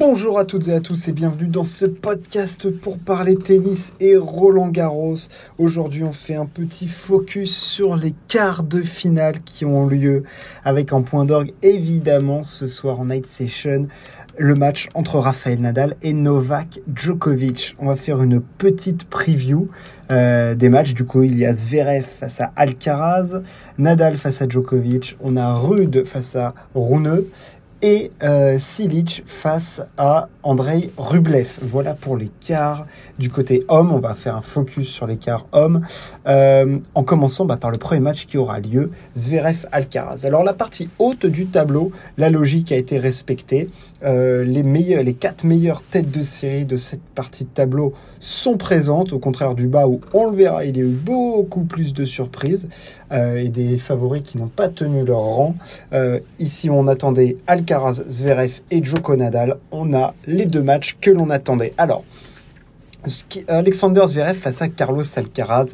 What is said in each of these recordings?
Bonjour à toutes et à tous et bienvenue dans ce podcast pour parler tennis et Roland Garros. Aujourd'hui on fait un petit focus sur les quarts de finale qui ont lieu avec en point d'orgue évidemment ce soir en night session le match entre Rafael Nadal et Novak Djokovic. On va faire une petite preview euh, des matchs. Du coup, il y a Zverev face à Alcaraz, Nadal face à Djokovic, on a Rude face à Rune et euh, face à Andrei Rublev. Voilà pour les quarts du côté homme. On va faire un focus sur les quarts hommes. Euh, en commençant bah, par le premier match qui aura lieu, Zverev-Alcaraz. Alors la partie haute du tableau, la logique a été respectée. Euh, les, les quatre meilleures têtes de série de cette partie de tableau sont présentes, au contraire du bas où on le verra, il y a eu beaucoup plus de surprises euh, et des favoris qui n'ont pas tenu leur rang. ici, on attendait Alcaraz, Zverev et Djoko Nadal. On a les deux matchs que l'on attendait. Alors, Alexander Zverev face à Carlos Alcaraz,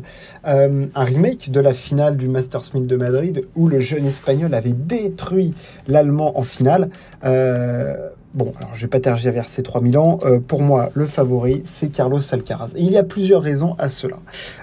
euh, un remake de la finale du Masters 1000 de Madrid où le jeune espagnol avait détruit l'allemand en finale. Euh, bon, alors je vais pas tergiverser 3000 ans. Euh, pour moi, le favori, c'est Carlos Alcaraz. Et il y a plusieurs raisons à cela.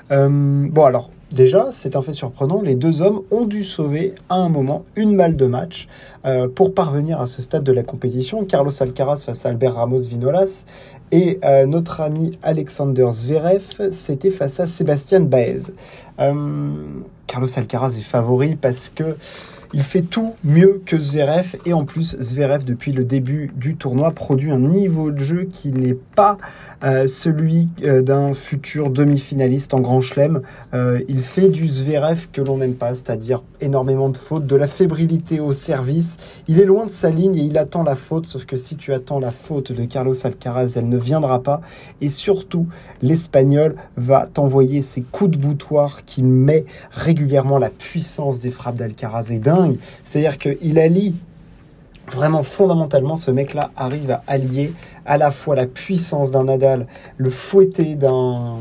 bon, alors, Déjà, c'est un fait surprenant, les deux hommes ont dû sauver à un moment une balle de match euh, pour parvenir à ce stade de la compétition. Carlos Alcaraz face à Albert Ramos Vinolas et euh, notre ami Alexander Zverev, c'était face à Sébastien Baez. Euh, Carlos Alcaraz est favori parce que il fait tout mieux que Zverev et en plus Zverev depuis le début du tournoi produit un niveau de jeu qui n'est pas euh, celui euh, d'un futur demi-finaliste en Grand Chelem. Euh, il fait du Zverev que l'on n'aime pas, c'est-à-dire énormément de fautes, de la fébrilité au service. Il est loin de sa ligne et il attend la faute, sauf que si tu attends la faute de Carlos Alcaraz, elle ne viendra pas. Et surtout, l'Espagnol va t'envoyer ses coups de boutoir qui met régulièrement la puissance des frappes d'Alcaraz et d'un c'est-à-dire qu'il allie vraiment fondamentalement, ce mec-là arrive à allier à la fois la puissance d'un Nadal, le fouetté d'un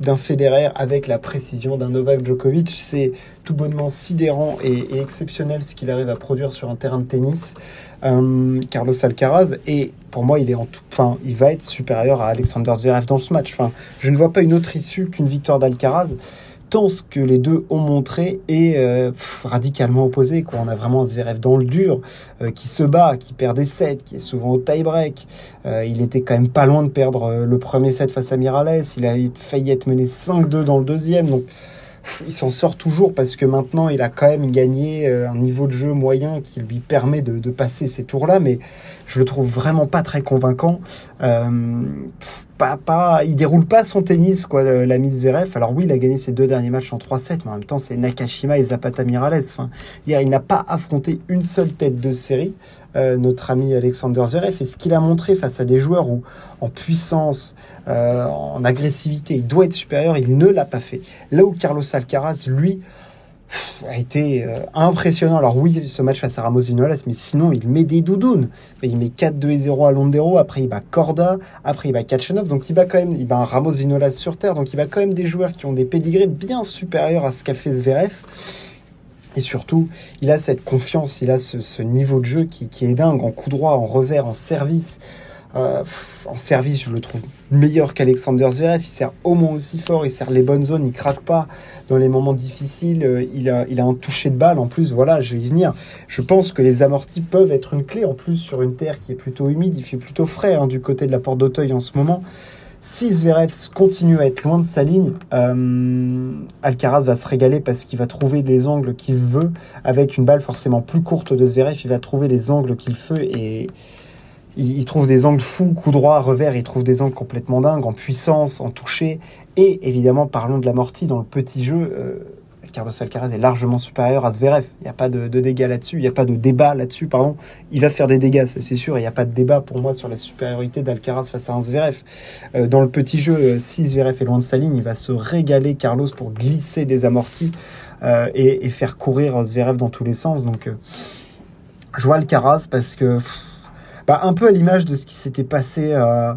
d'un Federer avec la précision d'un Novak Djokovic. C'est tout bonnement sidérant et, exceptionnel ce qu'il arrive à produire sur un terrain de tennis. Euh, Carlos Alcaraz et pour moi il est en tout, enfin il va être supérieur à Alexander Zverev dans ce match. Enfin, je ne vois pas une autre issue qu'une victoire d'Alcaraz tant ce que les deux ont montré est euh, radicalement opposé. Quoi. On a vraiment Zverev dans le dur, euh, qui se bat, qui perd des sets, qui est souvent au tie-break. Euh, il était quand même pas loin de perdre le premier set face à Mirales. Il a failli être mené 5-2 dans le deuxième. Donc il s'en sort toujours parce que maintenant il a quand même gagné un niveau de jeu moyen qui lui permet de, de passer ces tours-là. Mais je le trouve vraiment pas très convaincant pas, pas, il déroule pas son tennis, quoi, l'ami Zverev. Alors oui, il a gagné ses deux derniers matchs en 3-7, mais en même temps, c'est Nakashima et Zapata Mirales. Enfin, hier, il n'a pas affronté une seule tête de série, euh, notre ami Alexander Zverev. Et ce qu'il a montré face à des joueurs où, en puissance, euh, en agressivité, il doit être supérieur, il ne l'a pas fait. Là où Carlos Alcaraz, lui, a été euh, impressionnant. Alors oui, ce match face à Ramos Vinolas, mais sinon il met des doudounes. Il met 4-2-0 à Londero, après il bat Corda, après il bat Kachanov, donc il bat quand même, il bat un Ramos Vinolas sur terre, donc il bat quand même des joueurs qui ont des pédigrés bien supérieurs à ce qu'a fait Zverev. Et surtout, il a cette confiance, il a ce, niveau de jeu qui, qui, est dingue, en coup droit, en revers, en service. Euh, en service, je le trouve meilleur qu'Alexander Zverev. Il sert au moins aussi fort, il sert les bonnes zones, il craque pas dans les moments difficiles. Euh, il a, un toucher de balle en plus. Voilà, je vais y venir. Je pense que les amortis peuvent être une clé en plus sur une terre qui est plutôt humide. Il fait plutôt frais hein, du côté de la porte d'Auteuil en ce moment. Si Zverev continue à être loin de sa ligne, euh, Alcaraz va se régaler parce qu'il va trouver les angles qu'il veut avec une balle forcément plus courte de Zverev. Il va trouver les angles qu'il veut et il, trouve des angles fous, coup droit, revers, il trouve des angles complètement dingues, en puissance, en toucher. Et évidemment, parlons de l'amorti dans le petit jeu. Euh, Carlos Alcaraz est largement supérieur à Zverev. Il n'y a pas de, dégâts là-dessus, il n'y a pas de débat là-dessus, pardon. Il va faire des dégâts, c'est sûr. Il n'y a pas de débat pour moi sur la supériorité d'Alcaraz face à un Zverev. Euh, dans le petit jeu, euh, si Zverev est loin de sa ligne, il va se régaler Carlos pour glisser des amortis et, faire courir Zverev dans tous les sens. Donc, je vois Alcaraz parce que un peu à l'image de ce qui s'était passé euh,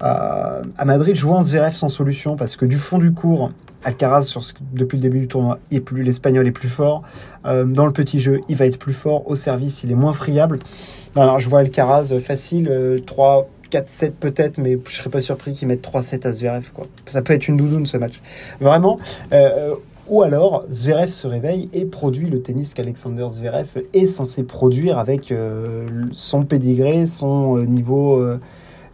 à, Madrid, un Zverev sans solution parce que du fond du cours, Alcaraz, depuis le début du tournoi, est plus l'espagnol est plus fort. Euh, dans le petit jeu, il va être plus fort. Au service, il est moins friable. Alors, je vois Alcaraz facile, 3, 4, 7 peut-être, mais je serais pas surpris qu'il mette 3-7 à Zverev. Ça peut être une doudoune ce match. Vraiment. Euh, ou alors, Zverev se réveille et produit le tennis qu'Alexander Zverev est censé produire avec euh, son pédigré, son niveau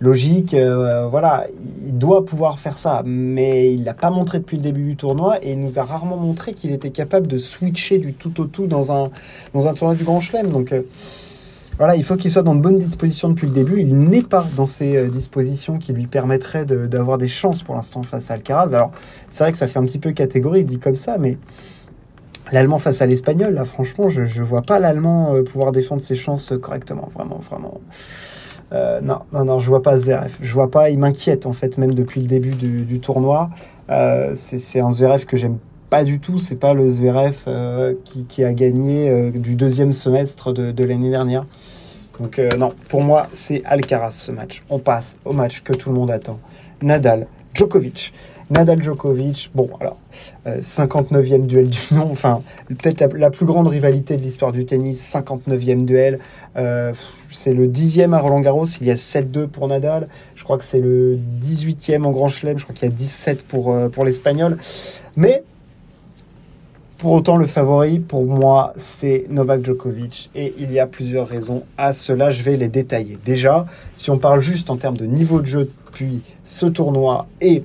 logique. Euh, voilà, il doit pouvoir faire ça, mais il l'a pas montré depuis le début du tournoi et il nous a rarement montré qu'il était capable de switcher du tout au tout dans un, dans un tournoi du Grand Chelem. Donc euh, voilà, il faut qu'il soit dans de bonnes dispositions depuis le début. Il n'est pas dans ces euh, dispositions qui lui permettraient d'avoir des chances pour l'instant face à Alcaraz. Alors c'est vrai que ça fait un petit peu catégorie dit comme ça, mais L'Allemand face à l'Espagnol, là, franchement, je ne vois pas l'Allemand pouvoir défendre ses chances correctement. Vraiment, vraiment. Euh, non, non, non, je vois pas Zverev. Je vois pas, il m'inquiète en fait, même depuis le début du, tournoi. Euh, c'est un Zverev que j'aime pas du tout. C'est pas le Zverev euh, qui, a gagné du deuxième semestre de, l'année dernière. Donc non, pour moi, c'est Alcaraz ce match. On passe au match que tout le monde attend. Nadal, Djokovic. Nadal Djokovic, bon, alors, 59e duel du nom, enfin, peut-être la, plus grande rivalité de l'histoire du tennis, 59e duel. Euh, c'est le 10e à Roland Garros, il y a 7-2 pour Nadal. Je crois que c'est le 18e en Grand Chelem, je crois qu'il y a 17 pour, euh, pour l'Espagnol. Mais pour autant, le favori, pour moi, c'est Novak Djokovic. Et il y a plusieurs raisons à cela. Je vais les détailler. Déjà, si on parle juste en termes de niveau de jeu depuis ce tournoi et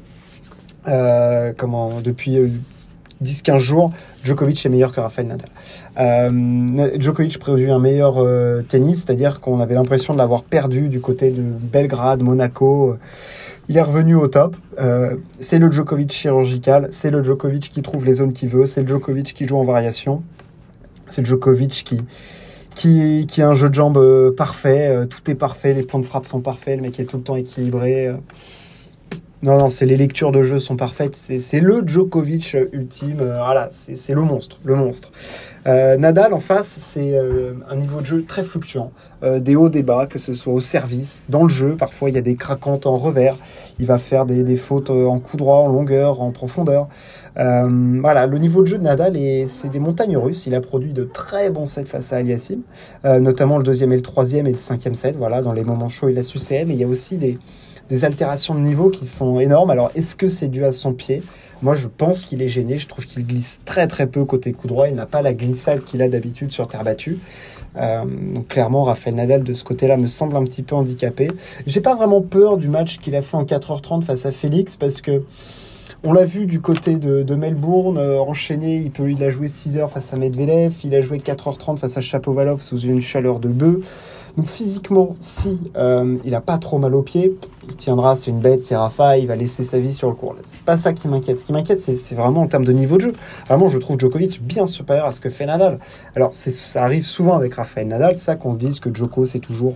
euh, comment, depuis 10-15 jours, Djokovic est meilleur que Rafael Nadal. Euh, Djokovic produit un meilleur euh, tennis, c'est-à-dire qu'on avait l'impression de l'avoir perdu du côté de Belgrade, Monaco. Il est revenu au top. Euh, c'est le Djokovic chirurgical, c'est le Djokovic qui trouve les zones qu'il veut, c'est le Djokovic qui joue en variation, c'est le Djokovic qui, qui, qui a un jeu de jambes parfait, tout est parfait, les points de frappe sont parfaits, le mec est tout le temps équilibré. Non, non, c'est les lectures de jeu sont parfaites. C'est le Djokovic ultime. Euh, voilà, c'est le monstre, le monstre. Euh, Nadal en face, c'est euh, un niveau de jeu très fluctuant, des hauts, des bas, que ce soit au service, dans le jeu. Parfois, il y a des craquantes en revers. Il va faire des, des fautes en coup droit, en longueur, en profondeur. voilà, le niveau de jeu de Nadal, c'est des montagnes russes. Il a produit de très bons sets face à Aliassim, notamment le deuxième et le troisième et le cinquième set. Voilà, dans les moments chauds, il a su Mais il y a aussi des des altérations de niveau qui sont énormes. Alors, est-ce que c'est dû à son pied? Moi, je pense qu'il est gêné. Je trouve qu'il glisse très très peu côté coup droit. Il n'a pas la glissade qu'il a d'habitude sur terre battue. Euh, donc clairement, Rafael Nadal de ce côté-là me semble un petit peu handicapé. J'ai pas vraiment peur du match qu'il a fait en 4h30 face à Félix parce que on l'a vu du côté de, Melbourne, euh, enchaîné, il, peut, il a joué 6 h face à Medvedev, il a joué 4h30 face à Chapovalov sous une chaleur de bœuf. Donc physiquement, si euh, il a pas trop mal aux pieds, il tiendra, c'est une bête, c'est Rafa, il va laisser sa vie sur le court. C'est pas ça qui m'inquiète. Ce qui m'inquiète, c'est vraiment en termes de niveau de jeu. Vraiment, je trouve Djokovic bien supérieur à ce que fait Nadal. Alors, ça arrive souvent avec Rafael Nadal, ça qu'on se dise que Djoko, c'est toujours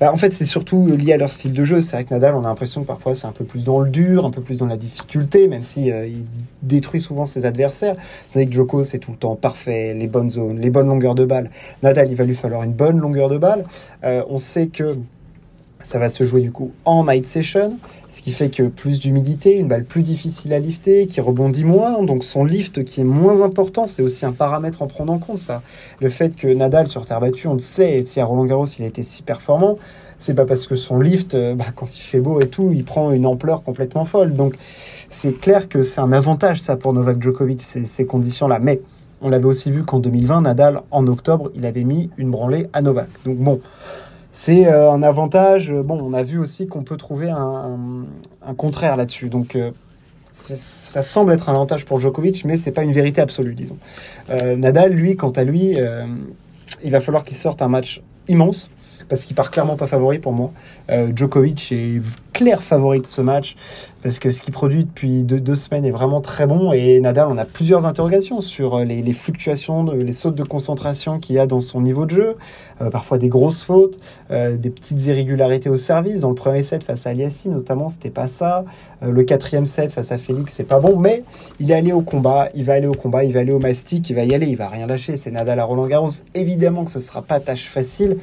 bah, en fait, c'est surtout lié à leur style de jeu. C'est vrai que Nadal, on a l'impression que parfois c'est un peu plus dans le dur, un peu plus dans la difficulté, même si euh, il détruit souvent ses adversaires. Avec Djoko, c'est tout le temps parfait, les bonnes zones, les bonnes longueurs de balle. Nadal, il va lui falloir une bonne longueur de balle. Euh, on sait que ça va se jouer du coup en night session, ce qui fait que plus d'humidité, une balle plus difficile à lifter, qui rebondit moins, donc son lift qui est moins important, c'est aussi un paramètre en prendre en compte ça. Le fait que Nadal sur terre battue, on le sait, si à Roland Garros il a été si performant, c'est pas parce que son lift, euh, bah, quand il fait beau et tout, il prend une ampleur complètement folle. Donc c'est clair que c'est un avantage ça pour Novak Djokovic, ces, ces conditions-là. Mais on l'avait aussi vu qu'en 2020, Nadal, en octobre, il avait mis une branlée à Novak. Donc bon, c'est euh, un avantage. Bon, on a vu aussi qu'on peut trouver un, contraire là-dessus. Donc, euh, ça semble être un avantage pour Djokovic, mais c'est pas une vérité absolue, disons. Euh, Nadal, lui, quant à lui, il va falloir qu'il sorte un match immense parce qu'il part clairement pas favori pour moi. Djokovic est clair favori de ce match parce que ce qu'il produit depuis deux, semaines est vraiment très bon et Nadal on a plusieurs interrogations sur euh, les, fluctuations, les sautes de concentration qu'il y a dans son niveau de jeu, euh, parfois des grosses fautes, euh, des petites irrégularités au service. Dans le premier set face à Aliassim notamment, c'était pas ça. le quatrième set face à Félix, c'est pas bon, mais il est allé au combat, il va aller au combat, il va aller au mastic, il va y aller, il va rien lâcher. C'est Nadal à Roland Garros. Évidemment que ce sera pas tâche facile.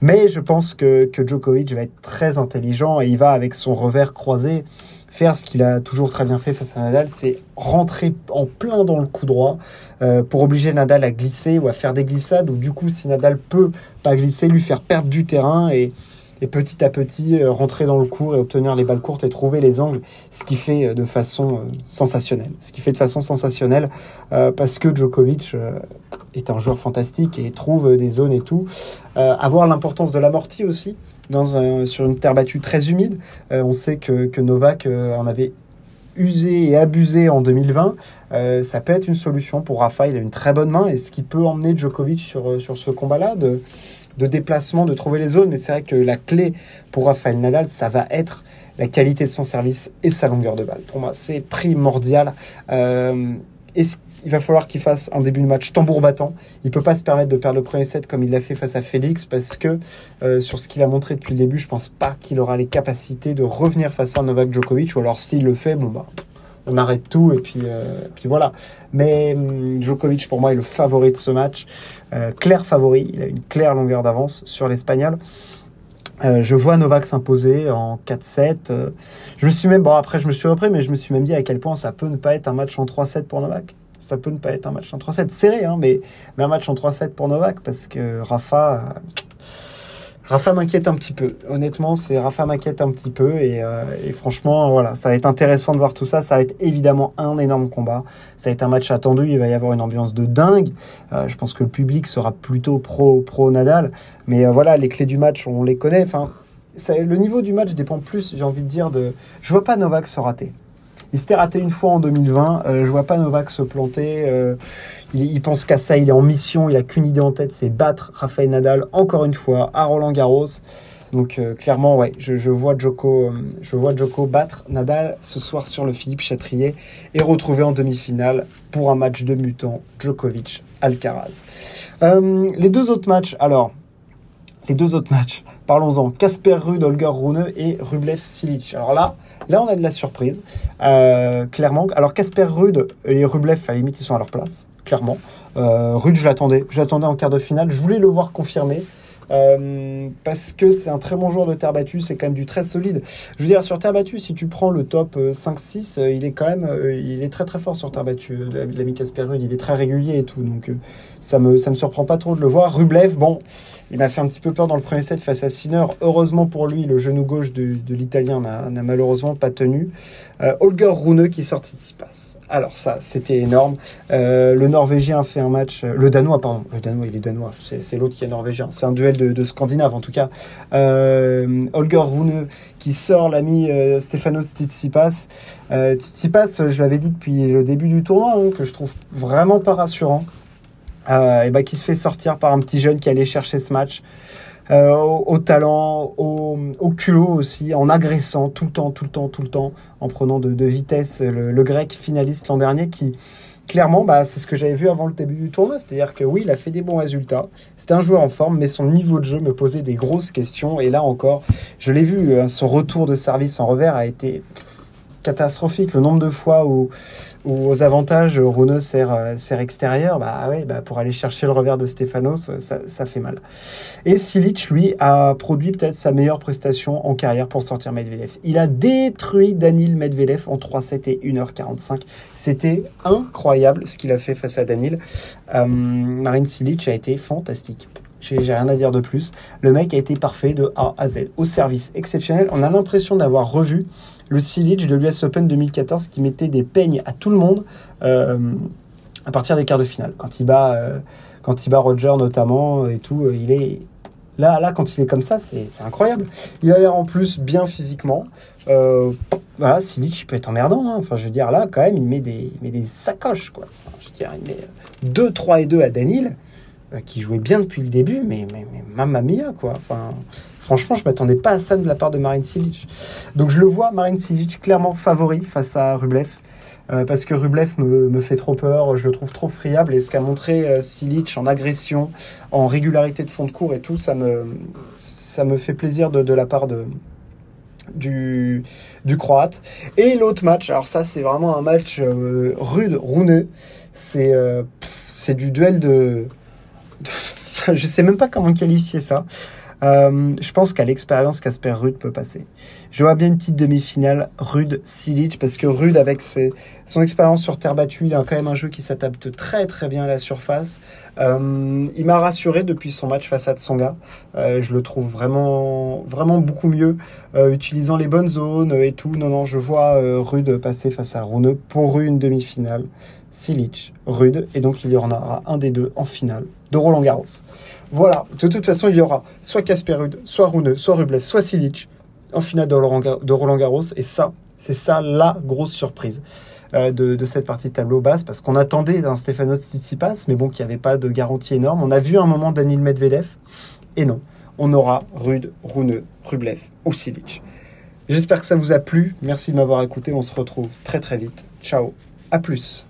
Mais je pense que, que Djokovic va être très intelligent et il va avec son revers croisé faire ce qu'il a toujours très bien fait face à Nadal, c'est rentrer en plein dans le coup droit euh, pour obliger Nadal à glisser ou à faire des glissades, ou du coup, si Nadal peut pas glisser, lui faire perdre du terrain et, petit à petit euh, rentrer dans le cours et obtenir les balles courtes et trouver les angles, ce qui fait euh, de façon sensationnelle. Ce qui fait de façon sensationnelle parce que Djokovic est un joueur fantastique et trouve des zones et tout. avoir l'importance de l'amorti aussi dans sur une terre battue très humide. Euh, on sait que, Novak euh, en avait usé et abusé en 2020, euh, ça peut être une solution pour Rafa. Il a une très bonne main et ce qui peut emmener Djokovic sur, sur ce combat-là de, de déplacement, de trouver les zones. Mais c'est vrai que la clé pour Rafael Nadal, ça va être la qualité de son service et sa longueur de balle. Pour moi, c'est primordial. Euh, il va falloir qu'il fasse un début de match tambour battant? Il peut pas se permettre de perdre le premier set comme il l'a fait face à Félix parce que euh, sur ce qu'il a montré depuis le début, je pense pas qu'il aura les capacités de revenir face à Novak Djokovic. Ou alors s'il le fait, bon bah on arrête tout et puis, euh, voilà. Mais hum, Djokovic pour moi est le favori de ce match, euh, clair favori. Il a une claire longueur d'avance sur l'Espagnol. Je vois Novak s'imposer en 4-7. je me suis même, bon après je me suis repris, mais je me suis même dit à quel point ça peut ne pas être un match en 3-7 pour Novak ça peut ne pas être un match en 3-7 serré, hein, mais, mais un match en 3-7 pour Novak parce que Rafa. Rafa m'inquiète un petit peu. Honnêtement, c'est Rafa m'inquiète un petit peu euh, et, franchement, voilà, ça va être intéressant de voir tout ça. Ça va être évidemment un énorme combat. Ça va être un match attendu. Il va y avoir une ambiance de dingue. Euh, je pense que le public sera plutôt pro pro Nadal, mais euh, voilà, les clés du match, on les connaît. Enfin, le niveau du match dépend plus, j'ai envie de dire, de. Je vois pas Novak se rater. Il s'était raté une fois en 2020. Euh, je vois pas Novak se planter. Euh, il, pense qu'à ça. Il est en mission. Il a qu'une idée en tête, c'est battre Rafael Nadal encore une fois à Roland Garros. Donc euh, clairement, ouais, je, vois Joko, je vois battre Nadal ce soir sur le Philippe Chatrier et retrouver en demi-finale pour un match de mutant Djokovic Alcaraz. les deux autres matchs, alors les deux autres matchs, parlons-en. Casper Ruud, Holger Rune et Rublev Silic. Alors là, Là, on a de la surprise, euh, clairement. Alors, Casper Rude et Rublev, à la limite, ils sont à leur place, clairement. Euh, Rude, je l'attendais. Je l'attendais en quart de finale. Je voulais le voir confirmer. Euh, parce que c'est un très bon joueur de terre battue, c'est quand même du très solide. Je veux dire, sur terre battue, si tu prends le top 5-6, il est quand même il est très très fort sur terre battue. L'ami Casper Rude, il est très régulier et tout, donc ça me, ça me surprend pas trop de le voir. Rublev, bon, il m'a fait un petit peu peur dans le premier set face à Sinner. Heureusement pour lui, le genou gauche de, l'Italien n'a malheureusement pas tenu. Euh, Holger Rune qui sortit de passe. Alors ça, c'était énorme. Euh, le Norvégien fait un match... Euh, le Danois, pardon. Le Danois, il est Danois. C'est l'autre qui est Norvégien. C'est un duel de, de Scandinaves, en tout cas. Holger Rune qui sort l'ami Stefano Tsitsipas. Tsitsipas, je l'avais dit depuis le début du tournoi, hein, que je trouve vraiment pas rassurant. Euh, et bah, qui se fait sortir par un petit jeune qui allait chercher ce match. Euh, au, talent, au, culot aussi, en agressant tout le temps, tout le temps, tout le temps, en prenant de, vitesse le, grec finaliste l'an dernier qui, clairement, bah, c'est ce que j'avais vu avant le début du tournoi. C'est-à-dire que oui, il a fait des bons résultats. C'était un joueur en forme, mais son niveau de jeu me posait des grosses questions. Et là encore, je l'ai vu, hein, son retour de service en revers a été catastrophique. Le nombre de fois où, aux avantages, Rune sert, euh, sert extérieur, bah ouais, bah pour aller chercher le revers de Stefanos, ça, ça fait mal. Et Silic, lui, a produit peut-être sa meilleure prestation en carrière pour sortir Medvedev. Il a détruit Danil Medvedev en 3-7 et 1h45. C'était incroyable ce qu'il a fait face à Danil. Euh, Marine Silic a été fantastique. J'ai rien à dire de plus. Le mec a été parfait de A à Z. Au service exceptionnel. On a l'impression d'avoir revu le Silic de l'US Open 2014 qui mettait des peignes à tout le monde euh, à partir des quarts de finale. Quand il bat, euh, quand il bat Roger notamment et tout, euh, il est là, là quand il est comme ça, c'est incroyable. Il a l'air en plus bien physiquement. voilà, Silic il peut être emmerdant. Hein. Enfin, je veux dire là quand même, il met des, il met des sacoches quoi. je veux dire, il met 2, 3 et 2 à Danil qui jouait bien depuis le début, mais, mais, mais mamma mia quoi. Enfin, Franchement, je m'attendais pas à ça de la part de Marine Silic. Donc je le vois, Marine Silic, clairement favori face à Rublev. Euh, parce que Rublev me, fait trop peur, je le trouve trop friable. Et ce qu'a montré euh, Silic en agression, en régularité de fond de cours et tout, ça me, ça me fait plaisir de, la part de, du, du Croate. Et l'autre match, alors ça c'est vraiment un match euh, rude, rouneux. C'est c'est du duel de... je sais même pas comment qualifier ça. Euh, je pense qu'à l'expérience, Casper Rude peut passer. Je vois bien une petite demi-finale Rude-Silic, parce que Rude, avec ses, son expérience sur terre battue, il a quand même un jeu qui s'adapte très très bien à la surface. Euh, il m'a rassuré depuis son match face à Tsonga. Euh, je le trouve vraiment, vraiment beaucoup mieux, utilisant les bonnes zones et tout. Non, non, je vois Rude passer face à Rune pour une demi-finale. Silic, Rude, et donc il y en aura un des deux en finale de Roland Garros. Voilà, de toute façon, il y aura soit Casper Rude, soit Rune, soit Rublev, soit Silic en finale de Roland Garros, et ça, c'est ça la grosse surprise. Euh, de, cette partie de tableau basse parce qu'on attendait un Stefanos Tsitsipas, mais bon, qu'il n'y avait pas de garantie énorme. On a vu un moment Danil Medvedev, et non, on aura Rude, Rune, Rublev ou Silic. J'espère que ça vous a plu. Merci de m'avoir écouté. On se retrouve très très vite. Ciao. À plus.